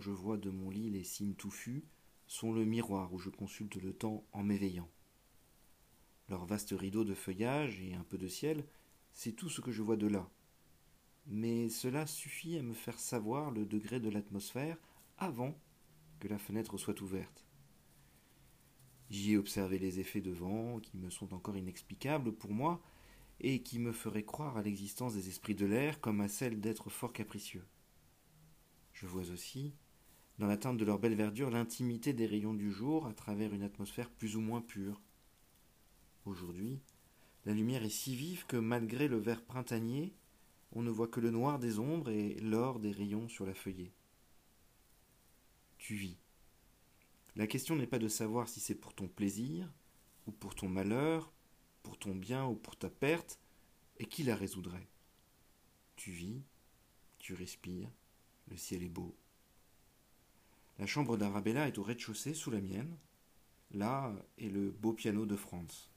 je vois de mon lit les cimes touffus sont le miroir où je consulte le temps en m'éveillant. Leurs vastes rideaux de feuillage et un peu de ciel, c'est tout ce que je vois de là. Mais cela suffit à me faire savoir le degré de l'atmosphère avant que la fenêtre soit ouverte. J'y ai observé les effets de vent qui me sont encore inexplicables pour moi et qui me feraient croire à l'existence des esprits de l'air comme à celle d'êtres fort capricieux. Je vois aussi, dans la teinte de leur belle verdure, l'intimité des rayons du jour à travers une atmosphère plus ou moins pure. Aujourd'hui, la lumière est si vive que malgré le vert printanier, on ne voit que le noir des ombres et l'or des rayons sur la feuillée. Tu vis. La question n'est pas de savoir si c'est pour ton plaisir, ou pour ton malheur, pour ton bien ou pour ta perte, et qui la résoudrait. Tu vis, tu respires, le ciel est beau. La chambre d'Arabella est au rez-de-chaussée sous la mienne. Là est le beau piano de Franz.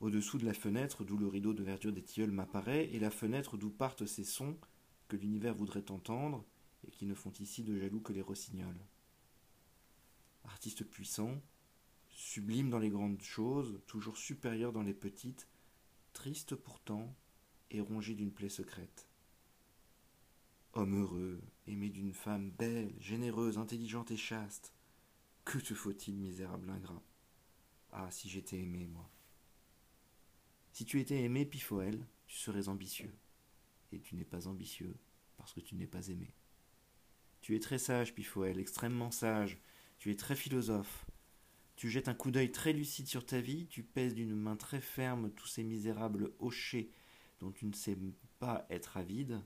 Au-dessous de la fenêtre d'où le rideau de verdure des tilleuls m'apparaît, et la fenêtre d'où partent ces sons que l'univers voudrait entendre et qui ne font ici de jaloux que les rossignols artiste puissant, sublime dans les grandes choses, toujours supérieur dans les petites, triste pourtant et rongé d'une plaie secrète. Homme heureux, aimé d'une femme belle, généreuse, intelligente et chaste, que te faut-il, misérable ingrat? Ah, si j'étais aimé, moi. Si tu étais aimé, Pifoel, tu serais ambitieux. Et tu n'es pas ambitieux parce que tu n'es pas aimé. Tu es très sage, Pifoel, extrêmement sage, tu es très philosophe. Tu jettes un coup d'œil très lucide sur ta vie, tu pèses d'une main très ferme tous ces misérables hochets dont tu ne sais pas être avide.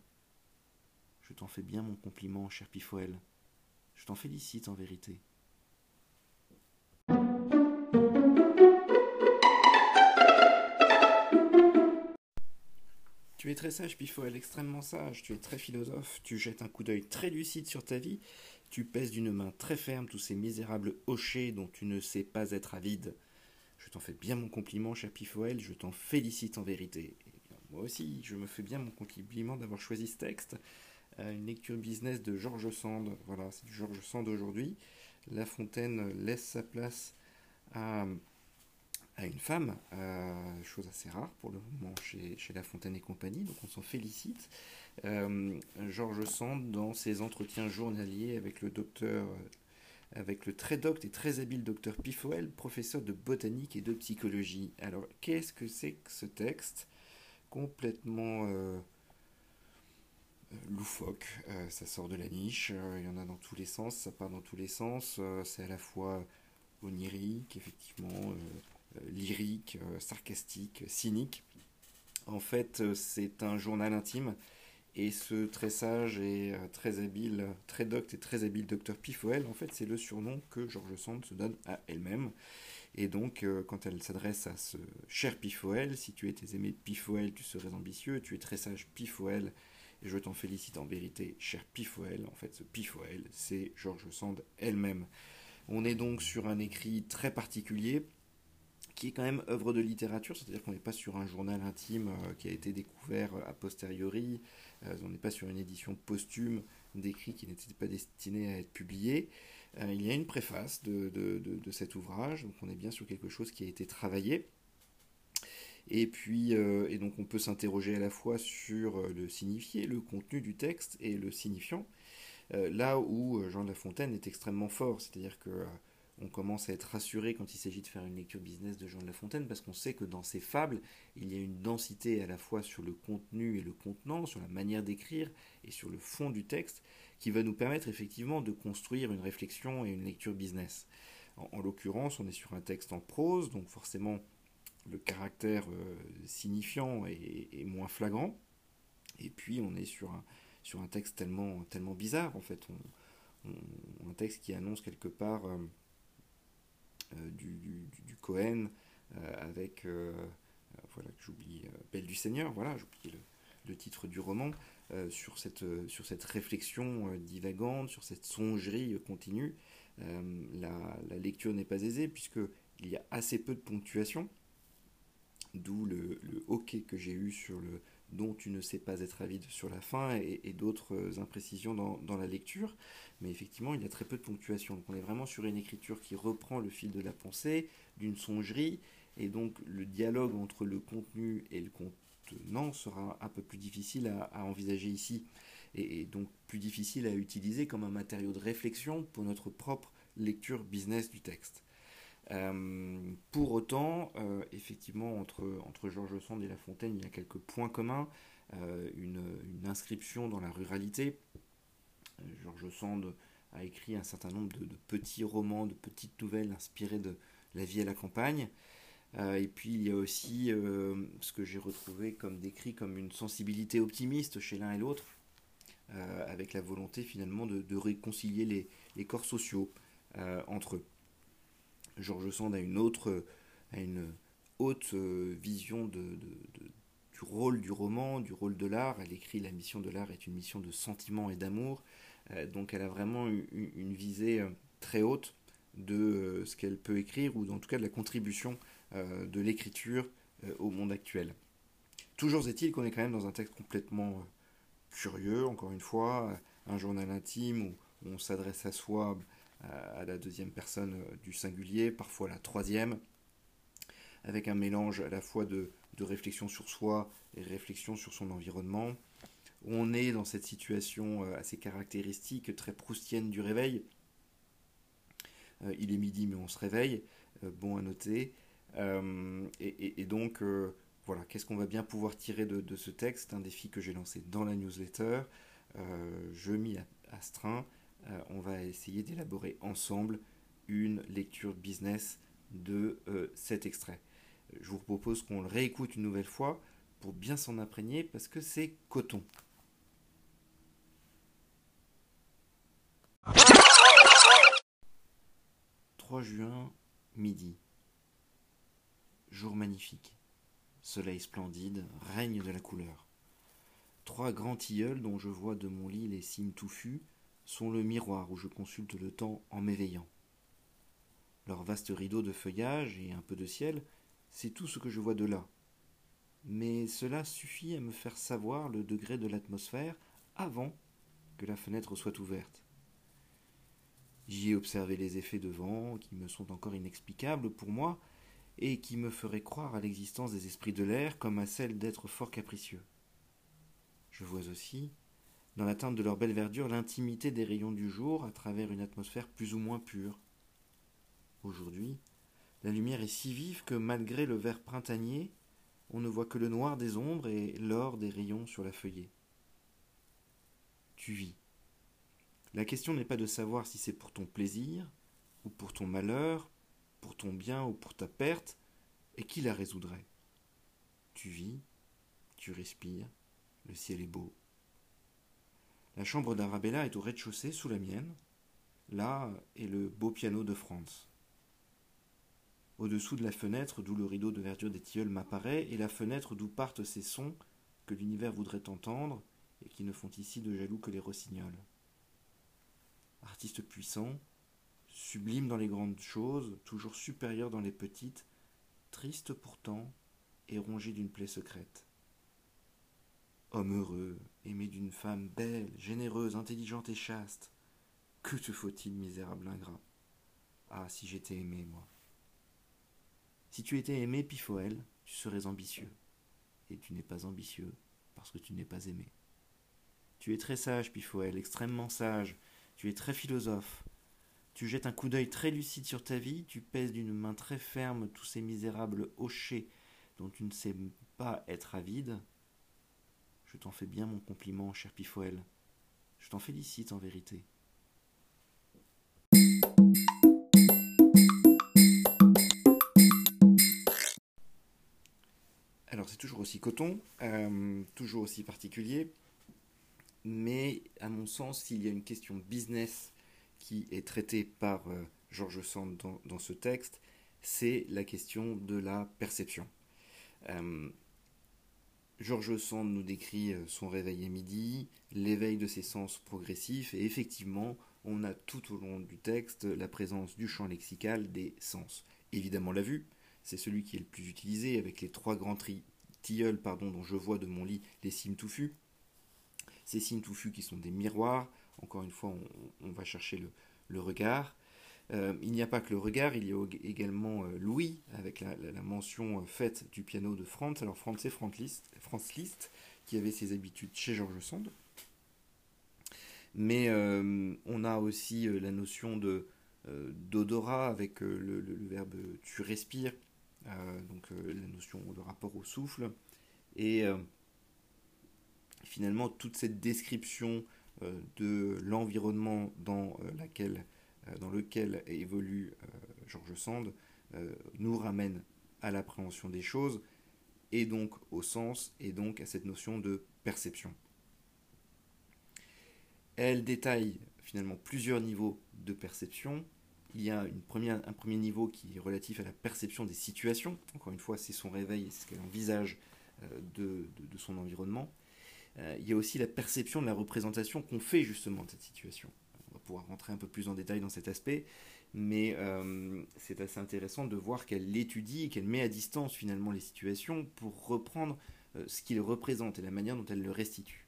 Je t'en fais bien mon compliment, cher Pifoel. Je t'en félicite en vérité. Tu es très sage, Pifoel, extrêmement sage. Tu es très philosophe. Tu jettes un coup d'œil très lucide sur ta vie. Tu pèses d'une main très ferme tous ces misérables hochets dont tu ne sais pas être avide. Je t'en fais bien mon compliment, cher Pifoel, je t'en félicite en vérité. moi aussi, je me fais bien mon compliment d'avoir choisi ce texte. Euh, une lecture business de Georges Sand. Voilà, c'est du Georges Sand aujourd'hui. La Fontaine laisse sa place à, une femme, euh, chose assez rare pour le moment chez, La Fontaine et compagnie, donc on s'en félicite. Euh, Georges Sand dans ses entretiens journaliers avec le docteur, avec le très docte et très habile docteur Pifoel, professeur de botanique et de psychologie. Alors, qu'est-ce que c'est que ce texte? Complètement euh, loufoque, ça sort de la niche, il y en a dans tous les sens, ça part dans tous les sens, c'est à la fois onirique, effectivement, lyrique, sarcastique, cynique. En fait, c'est un journal intime et ce très sage et euh, très habile, très docte et très habile docteur Pifoel, en fait, c'est le surnom que George Sand se donne à elle-même. Et donc, euh, quand elle s'adresse à ce cher Pifoel, si tu étais aimé Pifoel, tu serais ambitieux, tu es très sage Pifoel, je t'en félicite en vérité, cher Pifoel. En fait, ce Pifoel, c'est George Sand elle-même. On est donc sur un écrit très particulier, qui est quand même œuvre de littérature, c'est-à-dire qu'on n'est pas sur un journal intime euh, qui a été découvert a posteriori, euh, on n'est pas sur une édition posthume d'écrits qui n'étaient pas destinés à être publiés. Euh, il y a une préface de, de, cet ouvrage, donc on est bien sur quelque chose qui a été travaillé. Et puis, et donc on peut s'interroger à la fois sur le signifié, le contenu du texte et le signifiant, là où Jean de La Fontaine est extrêmement fort, c'est-à-dire que on commence à être rassuré quand il s'agit de faire une lecture business de Jean de La Fontaine parce qu'on sait que dans ses fables, il y a une densité à la fois sur le contenu et le contenant, sur la manière d'écrire et sur le fond du texte qui va nous permettre effectivement de construire une réflexion et une lecture business. En, l'occurrence, on est sur un texte en prose, donc forcément le caractère euh, signifiant est, moins flagrant. Et puis on est sur un, sur un texte tellement, tellement bizarre en fait. un texte qui annonce quelque part... Euh, euh, du, du, Cohen avec, voilà, j'oublie, Belle du Seigneur, voilà, j'oublie le, titre du roman, sur, cette, sur cette réflexion divagante, sur cette songerie continue. La, la, lecture n'est pas aisée puisqu'il y a assez peu de ponctuation, d'où le, le que j'ai eu sur le dont tu ne sais pas être avide sur la fin et, d'autres imprécisions dans, dans, la lecture mais effectivement, il y a très peu de ponctuation. Donc on est vraiment sur une écriture qui reprend le fil de la pensée, d'une songerie, et donc le dialogue entre le contenu et le contenant sera un peu plus difficile à, envisager ici, et, donc plus difficile à utiliser comme un matériau de réflexion pour notre propre lecture business du texte. Euh, pour autant, euh, effectivement, entre, entre Georges Sand et La Fontaine, il y a quelques points communs. Euh, une, inscription dans la ruralité, Georges Sand a écrit un certain nombre de, petits romans, de petites nouvelles inspirées de la vie à la campagne. Et puis il y a aussi ce que j'ai retrouvé comme décrit comme une sensibilité optimiste chez l'un et l'autre, avec la volonté finalement de, réconcilier les, corps sociaux entre eux. Georges Sand a une autre, a une haute vision de, du rôle du roman, du rôle de l'art. Elle écrit La mission de l'art est une mission de sentiment et d'amour. Euh, donc elle a vraiment une, visée euh, très haute de euh, ce qu'elle peut écrire, ou en tout cas de la contribution de l'écriture au monde actuel. Toujours est-il qu'on est quand même dans un texte complètement curieux, encore une fois, un journal intime où on s'adresse à soi à la deuxième personne du singulier, parfois la troisième, avec un mélange à la fois de, de réflexion sur soi et réflexion sur son environnement on est dans cette situation euh, assez caractéristique, très proustienne du réveil. Euh, il est midi, mais on se réveille, euh, bon à noter. Et, donc, voilà, qu'est-ce qu'on va bien pouvoir tirer de, ce texte? Un défi que j'ai lancé dans la newsletter. je m'y astreins. On va essayer d'élaborer ensemble une lecture business de cet extrait. Je vous propose qu'on le réécoute une nouvelle fois pour bien s'en imprégner parce que c'est coton. 3 juin, midi. Jour magnifique. Soleil splendide, règne de la couleur. Trois grands tilleuls dont je vois de mon lit les cimes touffus sont le miroir où je consulte le temps en m'éveillant. Leur vaste rideau de feuillage et un peu de ciel, c'est tout ce que je vois de là. Mais cela suffit à me faire savoir le degré de l'atmosphère avant que la fenêtre soit ouverte. J'y ai observé les effets de vent qui me sont encore inexplicables pour moi et qui me feraient croire à l'existence des esprits de l'air comme à celle d'êtres fort capricieux. Je vois aussi, dans la teinte de leur belle verdure, l'intimité des rayons du jour à travers une atmosphère plus ou moins pure. Aujourd'hui, la lumière est si vive que malgré le vert printanier, on ne voit que le noir des ombres et l'or des rayons sur la feuillée. Tu vis, la question n'est pas de savoir si c'est pour ton plaisir, ou pour ton malheur, pour ton bien ou pour ta perte, et qui la résoudrait. Tu vis, tu respires, le ciel est beau. La chambre d'Arabella est au rez-de-chaussée sous la mienne. Là est le beau piano de Franz. Au-dessous de la fenêtre d'où le rideau de verdure des tilleuls m'apparaît, et la fenêtre d'où partent ces sons que l'univers voudrait entendre et qui ne font ici de jaloux que les rossignols artiste puissant, sublime dans les grandes choses, toujours supérieur dans les petites, triste pourtant et rongé d'une plaie secrète. Homme heureux, aimé d'une femme belle, généreuse, intelligente et chaste, que te faut-il, misérable ingrat? Ah, si j'étais aimé, moi. Si tu étais aimé, Pifoel, tu serais ambitieux. Et tu n'es pas ambitieux parce que tu n'es pas aimé. Tu es très sage, Pifoel, extrêmement sage. Tu es très philosophe. Tu jettes un coup d'œil très lucide sur ta vie, tu pèses d'une main très ferme tous ces misérables hochets dont tu ne sais pas être avide. Je t'en fais bien mon compliment, cher Pifoel. Je t'en félicite en vérité. Alors c'est toujours aussi coton, euh, toujours aussi particulier, mais à mon sens, s'il y a une question business qui est traitée par euh, Georges Sand dans, ce texte, c'est la question de la perception. Euh, Georges Sand nous décrit son réveil à midi, l'éveil de ses sens progressifs, et effectivement, on a tout au long du texte la présence du champ lexical des sens. Évidemment la vue, c'est celui qui est le plus utilisé avec les trois grands tilleuls pardon, dont je vois de mon lit les cimes touffus. Ces cimes touffus qui sont des miroirs, encore une fois on, va chercher le, regard. Euh, il n'y a pas que le regard, il y a également euh, Louis, avec la, mention euh, faite du piano de Franz. Alors Franz c'est Franz Liszt, qui avait ses habitudes chez Georges Sand. Mais on a aussi la notion de d'odorat avec le, verbe tu respires, donc la notion de rapport au souffle. Et finalement, toute cette description de l'environnement dans, laquelle, dans lequel évolue Georges Sand nous ramène à l'appréhension des choses et donc au sens et donc à cette notion de perception. Elle détaille finalement plusieurs niveaux de perception. Il y a une première, un premier niveau qui est relatif à la perception des situations. Encore une fois, c'est son réveil, c'est ce qu'elle envisage euh, de, de, son environnement. Euh, il y a aussi la perception de la représentation qu'on fait justement de cette situation. Pouvoir rentrer un peu plus en détail dans cet aspect, mais euh, c'est assez intéressant de voir qu'elle l'étudie et qu'elle met à distance finalement les situations pour reprendre ce qu'il représente et la manière dont elle le restitue.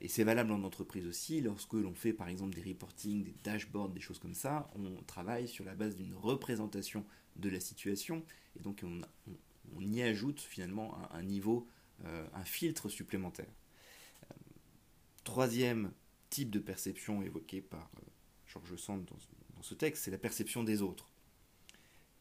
Et c'est valable en entreprise aussi, lorsque l'on fait par exemple des reporting, des dashboards, des choses comme ça, on travaille sur la base d'une représentation de la situation, et donc on, y ajoute finalement un, niveau, euh, un filtre supplémentaire. Euh, troisième type de perception évoqué par euh, Georges Sand dans, ce texte, c'est la perception des autres.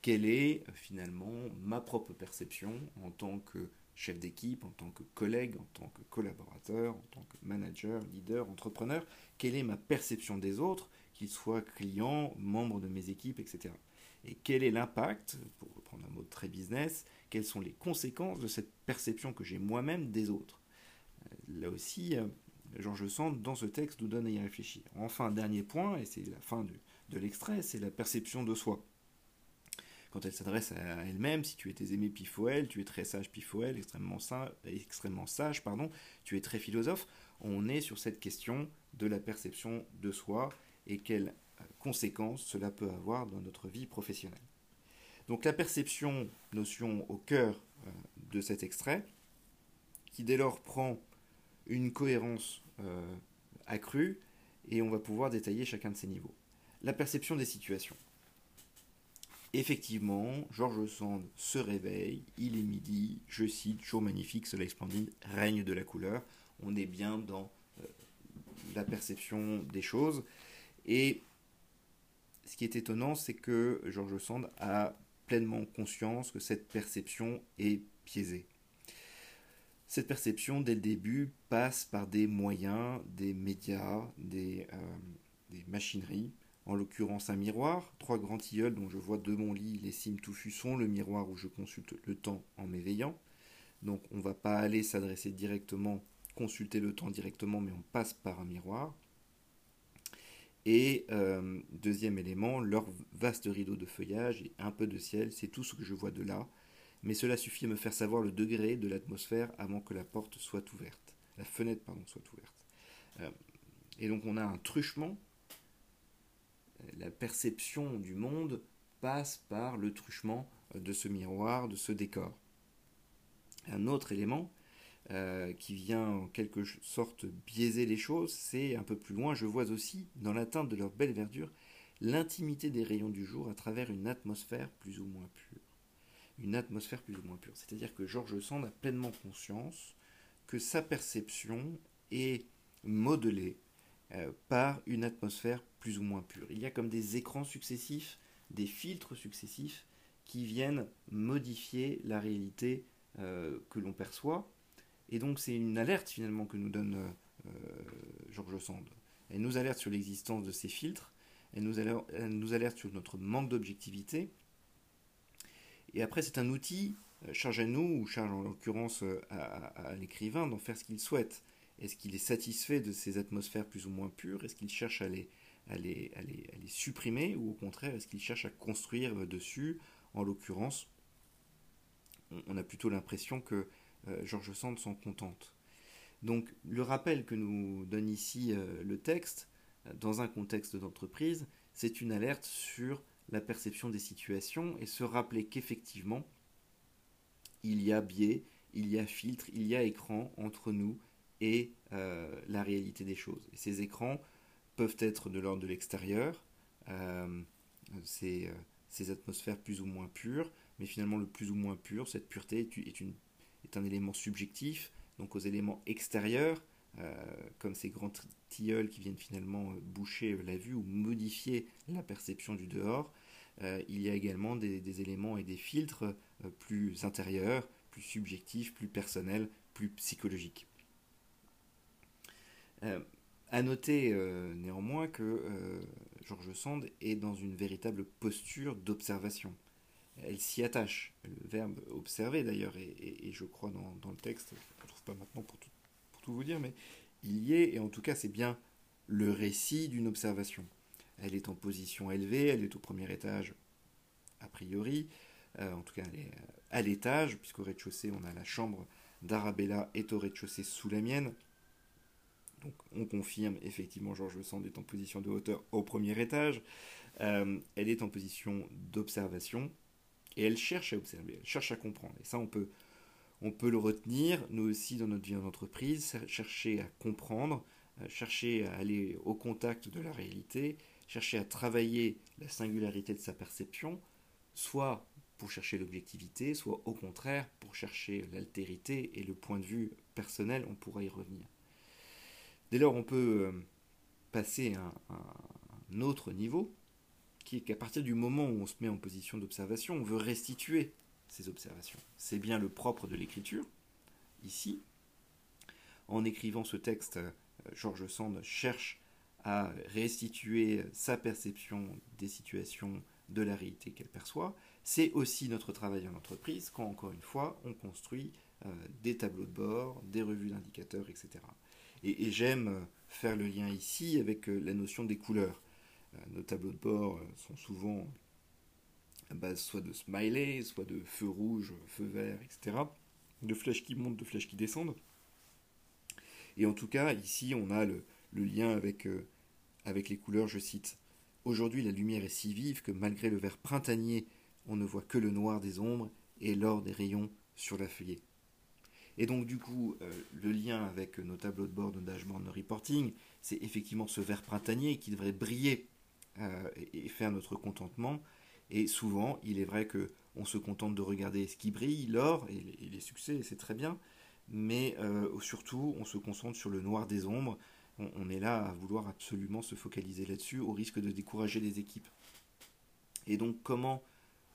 Quelle est finalement ma propre perception en tant que chef d'équipe, en tant que collègue, en tant que collaborateur, en tant que manager, leader, entrepreneur, quelle est ma perception des autres, qu'ils soient clients, membres de mes équipes, etc. Et quel est l'impact, pour reprendre un mot très business, quelles sont les conséquences de cette perception que j'ai moi-même des autres? Euh, là aussi, euh, Georges Sand, dans ce texte, nous donne à y réfléchir. Enfin, dernier point, et c'est la fin de l'extrait, c'est la perception de soi quand elle s'adresse à elle-même, si tu étais aimé Pifoel, tu es très sage Pifoel, extrêmement, extrêmement sage, pardon, tu es très philosophe, on est sur cette question de la perception de soi et quelles conséquences cela peut avoir dans notre vie professionnelle. Donc la perception, notion au cœur euh, de cet extrait, qui dès lors prend une cohérence euh, accrue, et on va pouvoir détailler chacun de ces niveaux. La perception des situations. Effectivement, Georges Sand se réveille, il est midi, je cite, jour magnifique, soleil splendide, règne de la couleur. On est bien dans euh, la perception des choses. Et ce qui est étonnant, c'est que Georges Sand a pleinement conscience que cette perception est biaisée. Cette perception, dès le début, passe par des moyens, des médias, des, euh, des machineries en l'occurrence un miroir, trois grands tilleuls dont je vois de mon lit les cimes touffus sont le miroir où je consulte le temps en m'éveillant. Donc on ne va pas aller s'adresser directement, consulter le temps directement, mais on passe par un miroir. Et euh, deuxième élément, leur vaste rideau de feuillage et un peu de ciel, c'est tout ce que je vois de là. Mais cela suffit à me faire savoir le degré de l'atmosphère avant que la porte soit ouverte, la fenêtre pardon soit ouverte. Euh, et donc on a un truchement la perception du monde passe par le truchement de ce miroir, de ce décor. Un autre élément euh, qui vient en quelque sorte biaiser les choses, c'est un peu plus loin, je vois aussi, dans l'atteinte de leur belle verdure, l'intimité des rayons du jour à travers une atmosphère plus ou moins pure. Une atmosphère plus ou moins pure. C'est-à-dire que Georges Sand a pleinement conscience que sa perception est modelée euh, par une atmosphère plus ou moins pure. Il y a comme des écrans successifs, des filtres successifs qui viennent modifier la réalité euh, que l'on perçoit et donc c'est une alerte finalement que nous donne euh, Georges Sand. Elle nous alerte sur l'existence de ces filtres, elle nous, alerte, sur notre manque d'objectivité. Et après c'est un outil, euh, charge à nous, ou charge en l'occurrence euh, à, l'écrivain d'en faire ce qu'il souhaite. Est-ce qu'il est satisfait de ces atmosphères plus ou moins pures? Est-ce qu'il cherche à les, supprimer? Ou au contraire, est-ce qu'il cherche à construire dessus? En l'occurrence, on a plutôt l'impression que euh, Georges Sand s'en contente. Donc le rappel que nous donne ici euh, le texte, euh, dans un contexte d'entreprise, c'est une alerte sur la perception des situations et se rappeler qu'effectivement, il y a biais, il y a filtre, il y a écran entre nous et la réalité des choses. Ces écrans peuvent être de l'ordre de l'extérieur, ces, atmosphères plus ou moins pures, mais finalement le plus ou moins pur, cette pureté est un élément subjectif, donc aux éléments extérieurs, euh, comme ces grands tilleuls qui viennent finalement euh, boucher la vue ou modifier la perception du dehors, euh, il y a également des, éléments et des filtres plus intérieurs, plus subjectifs, plus personnels, plus psychologiques. à noter néanmoins que Georges Sand est dans une véritable posture d'observation elle s'y attache. Le verbe observer d'ailleurs, et, je crois dans, le texte, je ne trouve pas maintenant pour tout, vous dire, mais il y est, et en tout cas c'est bien le récit d'une observation. Elle est en position élevée, elle est au premier étage, a priori, euh, en tout cas elle est euh, à l'étage, puisqu'au rez-de-chaussée on a la chambre d'Arabella est au rez-de-chaussée sous la mienne. Donc on confirme effectivement Georges Sand est en position de hauteur au premier étage. Euh, elle est en position d'observation, et elle cherche à observer, elle cherche à comprendre. Et ça, on peut, on peut le retenir, nous aussi, dans notre vie en entreprise, chercher à comprendre, chercher à aller au contact de la réalité, chercher à travailler la singularité de sa perception, soit pour chercher l'objectivité, soit au contraire pour chercher l'altérité et le point de vue personnel, on pourra y revenir. Dès lors, on peut euh, passer à un autre niveau, qui est qu'à partir du moment où on se met en position d'observation, on veut restituer ces observations. C'est bien le propre de l'écriture. Ici, en écrivant ce texte, euh, Georges Sand cherche à restituer sa perception des situations de la réalité qu'elle perçoit. C'est aussi notre travail en entreprise quand, encore une fois, on construit euh, des tableaux de bord, des revues d'indicateurs, etc. et j'aime euh, faire le lien ici avec la notion des couleurs. Euh, nos tableaux de bord euh, sont souvent à base soit de smiley, soit de feu rouge, feu vert, etc. De flèches qui montent, de flèches qui descendent. Et en tout cas, ici, on a le, lien avec, euh, avec les couleurs, je cite. Aujourd'hui, la lumière est si vive que malgré le vert printanier, on ne voit que le noir des ombres et l'or des rayons sur la feuillée. Et donc, du coup, le lien avec nos tableaux de bord de dashboard de reporting, c'est effectivement ce vert printanier qui devrait briller euh, et faire notre contentement. Et souvent, il est vrai que on se contente de regarder ce qui brille, l'or et, les succès, c'est très bien, mais euh, surtout, on se concentre sur le noir des ombres. On, est là à vouloir absolument se focaliser là-dessus, au risque de décourager les équipes. Et donc, comment,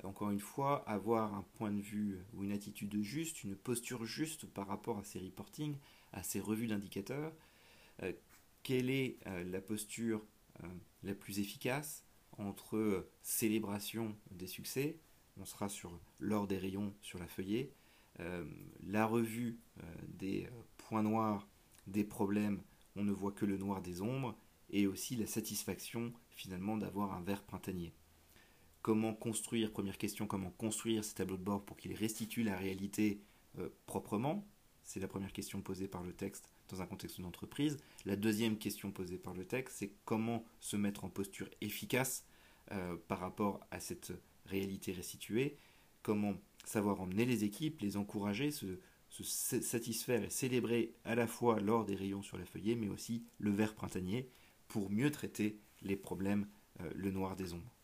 encore une fois, avoir un point de vue ou une attitude juste, une posture juste par rapport à ces reportings, à ces revues d'indicateurs euh, Quelle est la posture euh, la plus efficace entre euh, célébration des succès, on sera sur l'or des rayons sur la feuillée, euh, la revue des points noirs, des problèmes, on ne voit que le noir des ombres, et aussi la satisfaction finalement d'avoir un verre printanier. Comment construire, première question, comment construire ces tableaux de bord pour qu'ils restituent la réalité proprement? C'est la première question posée par le texte dans un contexte d'entreprise. La deuxième question posée par le texte, c'est comment se mettre en posture efficace euh, par rapport à cette réalité restituée, comment savoir emmener les équipes, les encourager, se, satisfaire et célébrer à la fois lors des rayons sur la feuillée, mais aussi le vert printanier, pour mieux traiter les problèmes, euh, le noir des ombres.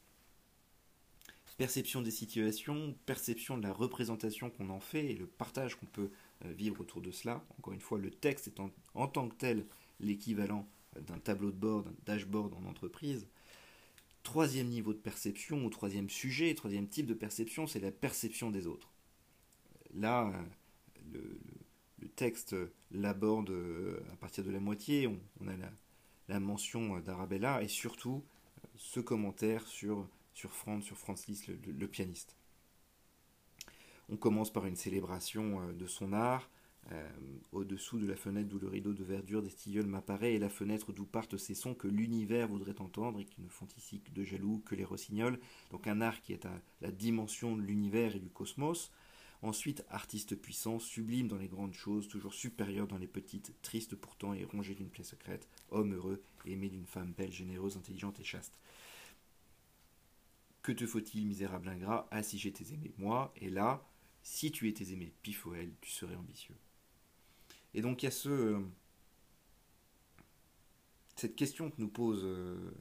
Perception des situations, perception de la représentation qu'on en fait et le partage qu'on peut euh, vivre autour de cela. Encore une fois, le texte est en tant que tel l'équivalent d'un tableau de bord, d'un dashboard en entreprise. Troisième niveau de perception, ou troisième sujet, troisième type de perception, c'est la perception des autres. Là, le, texte l'aborde euh, à partir de la moitié, on, a la, mention d'Arabella et surtout euh, ce commentaire sur, sur Franz, sur Franz Liszt, le pianiste. On commence par une célébration euh, de son art, euh, au-dessous de la fenêtre d'où le rideau de verdure des tilleuls m'apparaît, et la fenêtre d'où partent ces sons que l'univers voudrait entendre et qui ne font ici que de jaloux que les rossignols. Donc un art qui est à la dimension de l'univers et du cosmos. Ensuite, artiste puissant, sublime dans les grandes choses, toujours supérieur dans les petites, triste pourtant et rongé d'une plaie secrète, homme heureux, aimé d'une femme belle, généreuse, intelligente et chaste. Que te faut-il, misérable ingrat Ah, si j'étais aimé, moi, et là, si tu étais aimé, Pifoel, tu serais ambitieux. Et donc il y a ce, cette question que nous pose euh,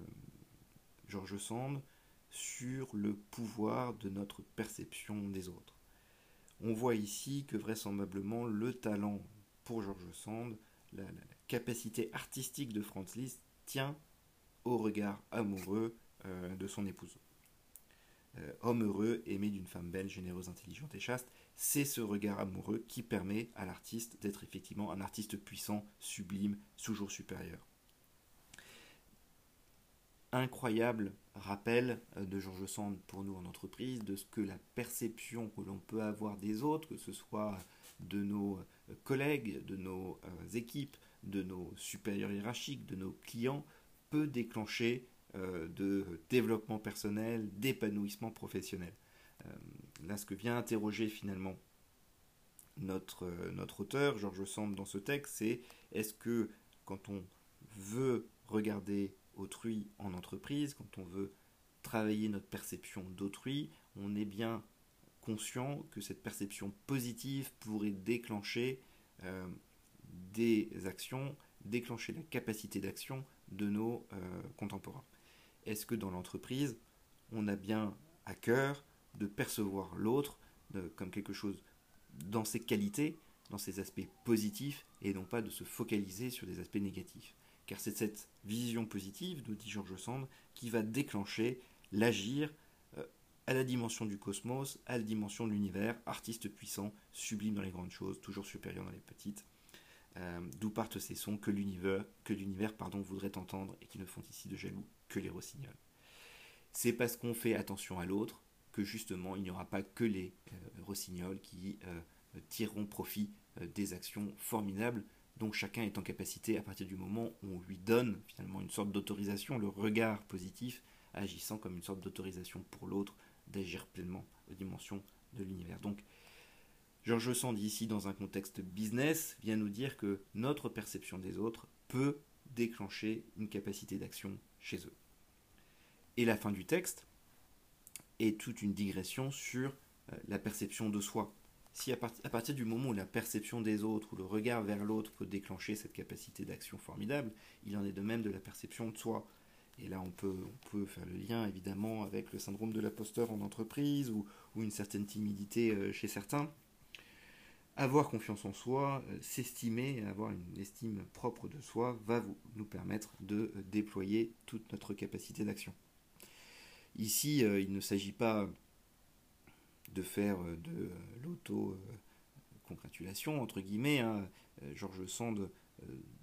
Georges Sand sur le pouvoir de notre perception des autres. On voit ici que vraisemblablement le talent pour Georges Sand, la, capacité artistique de Franz Liszt tient au regard amoureux euh, de son épouse. Euh, homme heureux, aimé d'une femme belle, généreuse, intelligente et chaste, c'est ce regard amoureux qui permet à l'artiste d'être effectivement un artiste puissant, sublime, toujours supérieur. Incroyable rappel euh, de Georges Sand pour nous en entreprise de ce que la perception que l'on peut avoir des autres, que ce soit de nos euh, collègues, de nos euh, équipes, de nos supérieurs hiérarchiques, de nos clients, peut déclencher de développement personnel, d'épanouissement professionnel. Là, ce que vient interroger finalement notre, notre auteur, Georges Sand, dans ce texte, c'est est-ce que quand on veut regarder autrui en entreprise, quand on veut travailler notre perception d'autrui, on est bien conscient que cette perception positive pourrait déclencher euh, des actions, déclencher la capacité d'action de nos contemporains. Est-ce que dans l'entreprise, on a bien à cœur de percevoir l'autre comme quelque chose dans ses qualités, dans ses aspects positifs, et non pas de se focaliser sur des aspects négatifs? Car c'est cette vision positive, nous dit Georges Sand, qui va déclencher l'agir euh, à la dimension du cosmos, à la dimension de l'univers, artiste puissant, sublime dans les grandes choses, toujours supérieur dans les petites. Euh, d'où partent ces sons que l'univers, que l'univers pardon, voudrait entendre et qui ne font ici de jaloux que les rossignols. C'est parce qu'on fait attention à l'autre, que justement il n'y aura pas que les euh, rossignols qui tireront profit des actions formidables dont chacun est en capacité à partir du moment où on lui donne finalement une sorte d'autorisation, le regard positif, agissant comme une sorte d'autorisation pour l'autre d'agir pleinement aux dimensions de l'univers. Donc, Georges Sand ici, dans un contexte business, vient nous dire que notre perception des autres peut déclencher une capacité d'action chez eux. Et la fin du texte, et toute une digression sur euh, la perception de soi. Si à, partir du moment où la perception des autres ou le regard vers l'autre peut déclencher cette capacité d'action formidable, il en est de même de la perception de soi. Et là, on peut, on peut faire le lien évidemment avec le syndrome de l'imposteur en entreprise ou, une certaine timidité euh, chez certains. Avoir confiance en soi, euh, s'estimer, avoir une estime propre de soi va nous permettre de déployer toute notre capacité d'action. Ici, euh, il ne s'agit pas de faire euh, de euh, l'auto-congratulation, entre guillemets. Hein. Georges Sand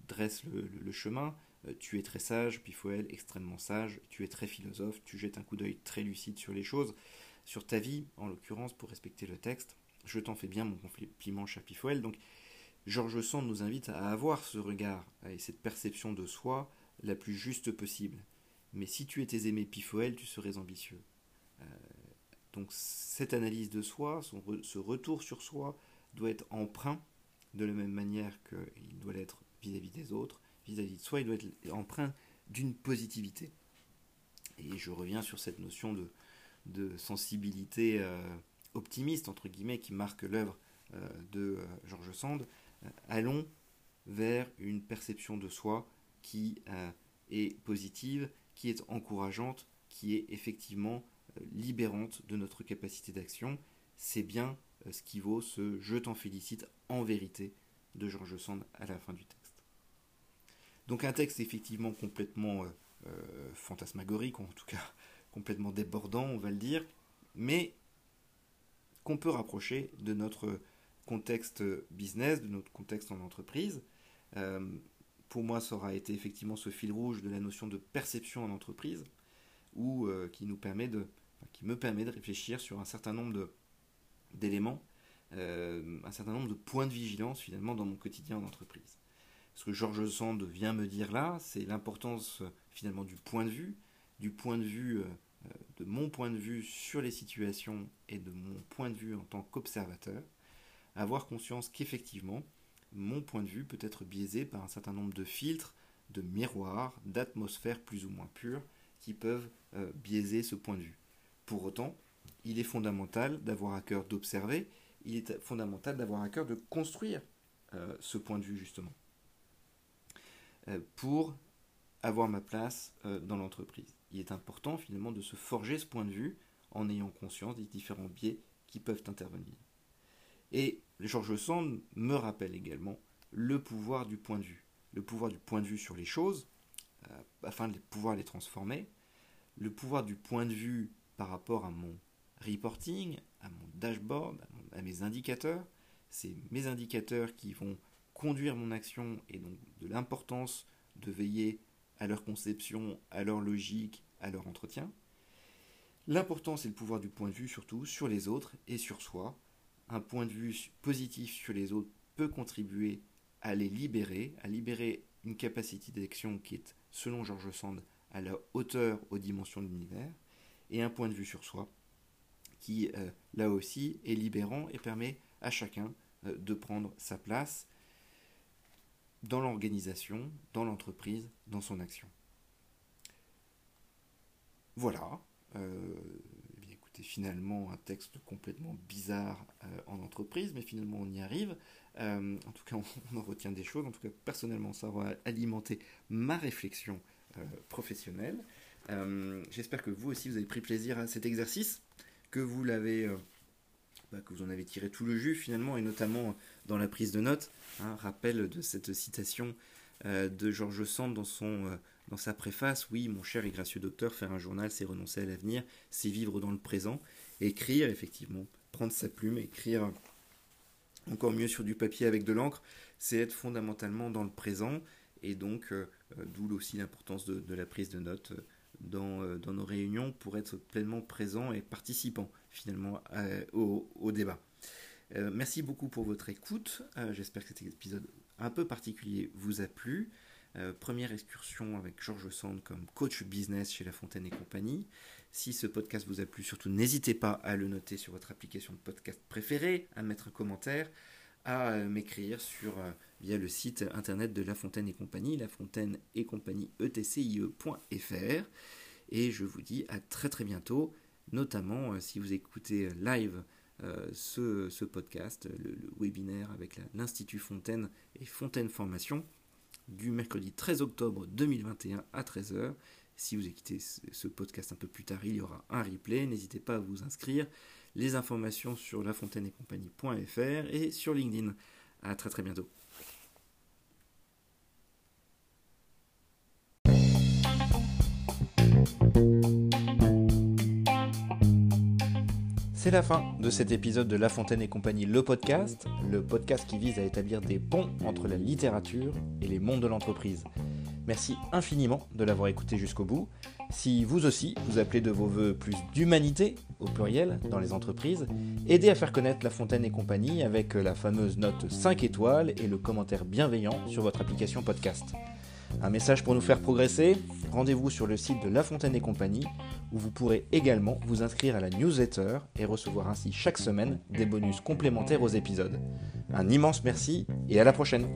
dresse le, chemin. tu es très sage, Pifoel, extrêmement sage. Tu es très philosophe. Tu jettes un coup d'œil très lucide sur les choses, sur ta vie, en l'occurrence, pour respecter le texte. Je t'en fais bien, mon compliment, cher Pifoel. Donc, Georges Sand nous invite à avoir ce regard et cette perception de soi la plus juste possible mais si tu étais aimé Pifoel, tu serais ambitieux. Euh, donc cette analyse de soi, ce retour sur soi, doit être empreint de la même manière qu'il doit l'être vis-à-vis des autres, vis-à-vis de soi, il doit être empreint d'une positivité. Et je reviens sur cette notion de, sensibilité euh, optimiste, entre guillemets, qui marque l'œuvre de Georges Sand, allons vers une perception de soi qui est positive, qui est encourageante, qui est effectivement libérante de notre capacité d'action. C'est bien ce qui vaut ce Je t'en félicite en vérité de Georges Sand à la fin du texte. Donc un texte effectivement complètement euh, euh, fantasmagorique, en tout cas complètement débordant, on va le dire, mais qu'on peut rapprocher de notre contexte business, de notre contexte en entreprise. Euh, pour moi, ça aura été effectivement ce fil rouge de la notion de perception en entreprise, ou qui nous permet de, qui me permet de réfléchir sur un certain nombre d'éléments, un certain nombre de points de vigilance finalement dans mon quotidien en entreprise. Ce que Georges Sand vient me dire là, c'est l'importance euh, finalement du point de vue, du point de vue, euh, euh, de mon point de vue sur les situations et de mon point de vue en tant qu'observateur, avoir conscience qu'effectivement, mon point de vue peut être biaisé par un certain nombre de filtres, de miroirs, d'atmosphères plus ou moins pures qui peuvent biaiser ce point de vue. Pour autant, il est fondamental d'avoir à cœur d'observer, il est fondamental d'avoir à cœur de construire ce point de vue justement. Euh, pour avoir ma place euh, dans l'entreprise. Il est important finalement de se forger ce point de vue en ayant conscience des différents biais qui peuvent intervenir. Et Georges Sand me rappelle également le pouvoir du point de vue. Le pouvoir du point de vue sur les choses, euh, afin de pouvoir les transformer. Le pouvoir du point de vue par rapport à mon reporting, à mon dashboard, à mes indicateurs. C'est mes indicateurs qui vont conduire mon action et donc de l'importance de veiller à leur conception, à leur logique, à leur entretien. L'importance et le pouvoir du point de vue surtout sur les autres et sur soi. Un point de vue positif sur les autres peut contribuer à les libérer, à libérer une capacité d'action qui est, selon Georges Sand, à la hauteur aux dimensions de l'univers, et un point de vue sur soi qui, euh, là aussi, est libérant et permet à chacun euh, de prendre sa place dans l'organisation, dans l'entreprise, dans son action. Voilà. Euh, eh écoutez, finalement, un texte complètement bizarre en entreprise, mais finalement, on y arrive. En tout cas, on, en retient des choses. En tout cas, personnellement, ça va alimenter ma réflexion professionnelle. J'espère que vous aussi, vous avez pris plaisir à cet exercice, que vous l'avez bah, que vous en avez tiré tout le jus finalement, et notamment dans la prise de notes. Hein, rappel de cette citation euh, de Georges Sand dans, son, euh, dans sa préface Oui, mon cher et gracieux docteur, faire un journal, c'est renoncer à l'avenir, c'est vivre dans le présent. Écrire, effectivement, prendre sa plume, écrire encore mieux sur du papier avec de l'encre, c'est être fondamentalement dans le présent, et donc euh, d'où aussi l'importance de, la prise de notes dans, dans, nos réunions pour être pleinement présent et participant finalement au, débat. Euh, merci beaucoup pour votre écoute. Euh, j'espère que cet épisode un peu particulier vous a plu. Euh, première excursion avec Georges Sand comme coach business chez La Fontaine et compagnie. Si ce podcast vous a plu, surtout n'hésitez pas à le noter sur votre application de podcast préférée, à mettre un commentaire, à m'écrire sur via le site internet de La Fontaine et compagnie, lafontaine et compagnie etcie.fr. Et je vous dis à très très bientôt, notamment si vous écoutez live euh, ce, podcast, le, webinaire avec l'Institut Fontaine et Fontaine Formation du mercredi 13 octobre 2021 à 13h. Si vous écoutez ce podcast un peu plus tard, il y aura un replay. N'hésitez pas à vous inscrire. Les informations sur lafontaine et compagnie.fr et sur LinkedIn. À très très bientôt. C'est la fin de cet épisode de La Fontaine et compagnie, le podcast, le podcast qui vise à établir des ponts entre la littérature et les mondes de l'entreprise. Merci infiniment de l'avoir écouté jusqu'au bout. Si vous aussi, vous appelez de vos voeux plus d'humanité, au pluriel, dans les entreprises, aidez à faire connaître La Fontaine et compagnie avec la fameuse note 5 étoiles et le commentaire bienveillant sur votre application podcast. Un message pour nous faire progresser Rendez-vous sur le site de La Fontaine et compagnie où vous pourrez également vous inscrire à la newsletter et recevoir ainsi chaque semaine des bonus complémentaires aux épisodes. Un immense merci et à la prochaine